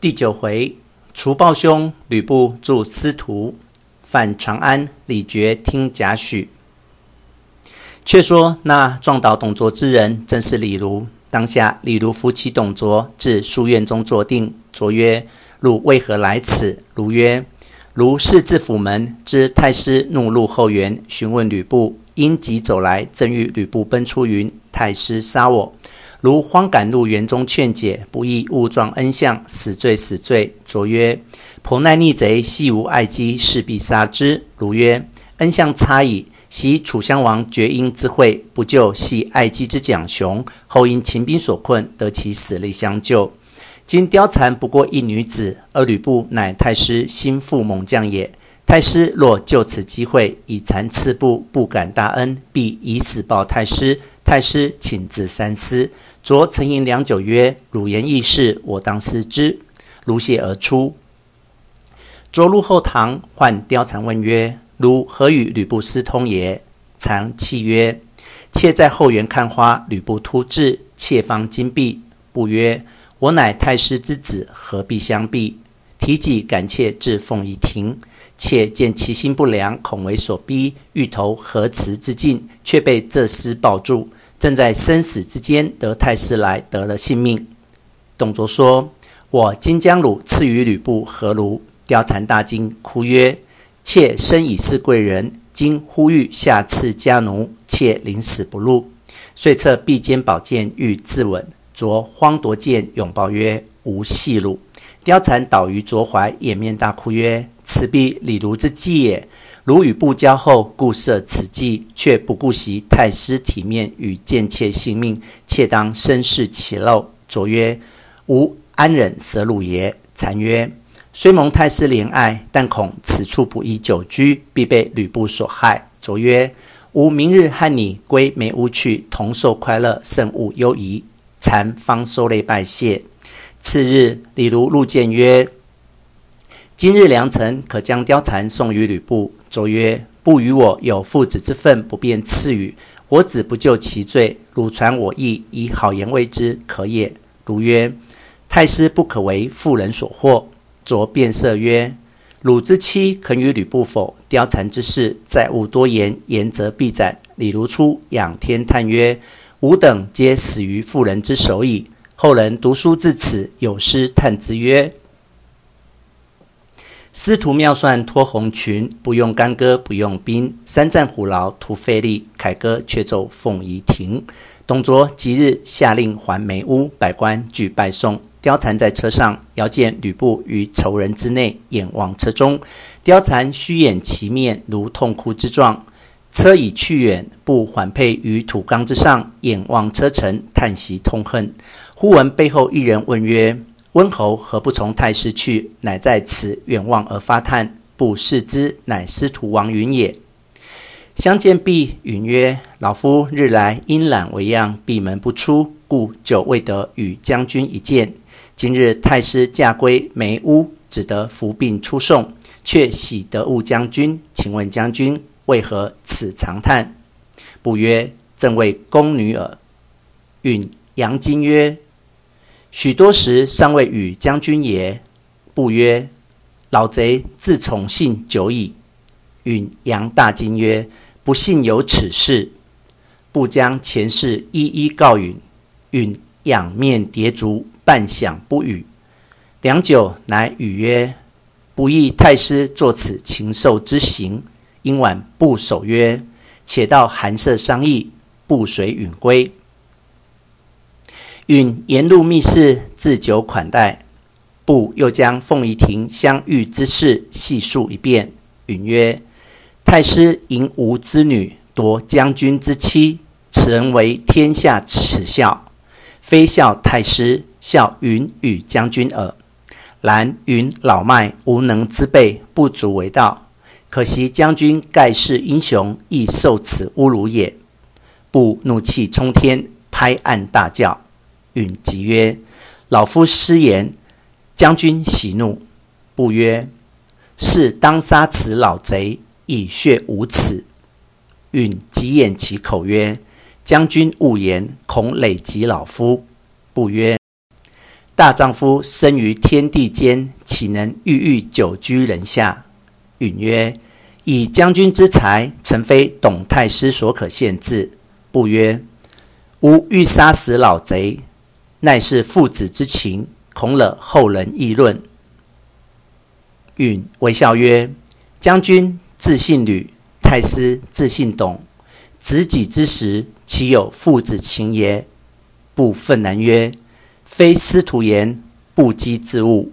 第九回，除暴兄，吕布助司徒，犯长安，李傕听贾诩。却说那撞倒董卓之人，正是李儒。当下李儒扶起董卓至书院中坐定。卓曰：“汝为何来此？”儒曰：“儒是自府门，知太师怒入后园，询问吕布，因急走来，正遇吕布奔出云，太师杀我。如慌赶入园中劝解，不意误撞恩相，死罪死罪。”卓曰：“颇耐逆贼，系无爱机，势必杀之。”如曰：“恩相差矣。昔楚襄王绝缨之会，不救系爱姬之蒋雄，后因秦兵所困，得其死力相救。”今貂蝉不过一女子，而吕布乃太师心腹猛将也。太师若就此机会以残刺布，不敢大恩，必以死报太师。太师请自三思。卓沉吟良久，曰：“汝言义士，我当思之。”如谢而出。卓入后堂，唤貂蝉问曰：“汝何与吕布私通也？”蝉泣曰：“妾在后园看花，吕布突至，妾方惊避。”不曰：我乃太师之子，何必相避？提戟赶妾至凤仪亭，妾见其心不良，恐为所逼，欲投河池之境，却被这厮抱住。正在生死之间，得太师来，得了性命。董卓说：“我今将汝赐与吕布，何如？”貂蝉大惊，哭曰：“妾生已是贵人，今呼吁下赐家奴，妾临死不入。”遂侧臂间宝剑，欲自刎。卓慌夺剑，拥抱曰：“吾戏汝。”貂蝉倒于卓怀，掩面大哭曰：“此必李儒之计也。汝与布交后，故设此计，却不顾惜太师体面与贱妾性命，妾当身世其漏。”卓曰：“吾安忍舍汝也？”禅曰：“虽蒙太师怜爱，但恐此处不宜久居，必被吕布所害。”卓曰：“吾明日和你归梅屋去，同受快乐，慎勿忧疑。”禅方收泪拜谢。次日，李儒入见曰：“今日良辰，可将貂蝉送与吕布。”卓曰：“不与我有父子之分，不便赐予。我子不就其罪，汝传我意，以好言慰之，可也。”儒曰：“太师不可为妇人所惑。”卓变色曰：“汝之妻肯与吕布否？”貂蝉之事，再勿多言，言则必斩。李儒出，仰天叹曰。吾等皆死于妇人之手矣。后人读书至此，有诗叹之曰：“司徒妙算脱红裙，不用干戈不用兵，三战虎牢徒费力，凯歌却奏凤仪亭。”董卓即日下令还梅屋，百官俱拜送。貂蝉在车上，遥见吕布于仇人之内，眼望车中，貂蝉虚掩其面，如痛哭之状。车已去远，不缓轡于土冈之上，眼望车尘，叹息痛恨。忽闻背后一人问曰：“温侯何不从太师去？乃在此远望而发叹。”不视之，乃司徒王允也。相见毕，允曰：“老夫日来因懒为恙，闭门不出，故久未得与将军一见。今日太师驾归梅屋，只得伏病出送，却喜得误将军，请问将军。”为何此长叹？不曰：“正为宫女耳。”允扬惊曰：“许多时尚未与将军也。”布曰：“老贼自宠信久矣。”允杨大惊曰：“不幸有此事。”不将前事一一告允。允仰面叠足，半晌不语。良久，乃语曰：“不义太师作此禽兽之行。”因晚布守约：“且到寒舍商议。”不随允归。允沿入密室，置酒款待。布又将凤仪亭相遇之事细述一遍。允曰：“太师淫吾之女，夺将军之妻，此人为天下耻笑。非笑太师，笑允与将军耳。然允老迈，无能之辈，不足为道。”可惜将军盖世英雄，亦受此侮辱也。布怒气冲天，拍案大叫。允即曰：“老夫失言。”将军喜怒。不曰：“是当杀此老贼，以血无耻。”允即掩其口曰：“将军勿言，恐累及老夫。”不曰：“大丈夫生于天地间，岂能郁郁久居人下？”允曰：“以将军之才，诚非董太师所可限制。”不曰：“吾欲杀死老贼，乃是父子之情，恐惹后人议论。”允微笑曰：“将军自信吕，太师自信董，子己之时，岂有父子情也？”不愤然曰：“非师徒言，不讥自悟。”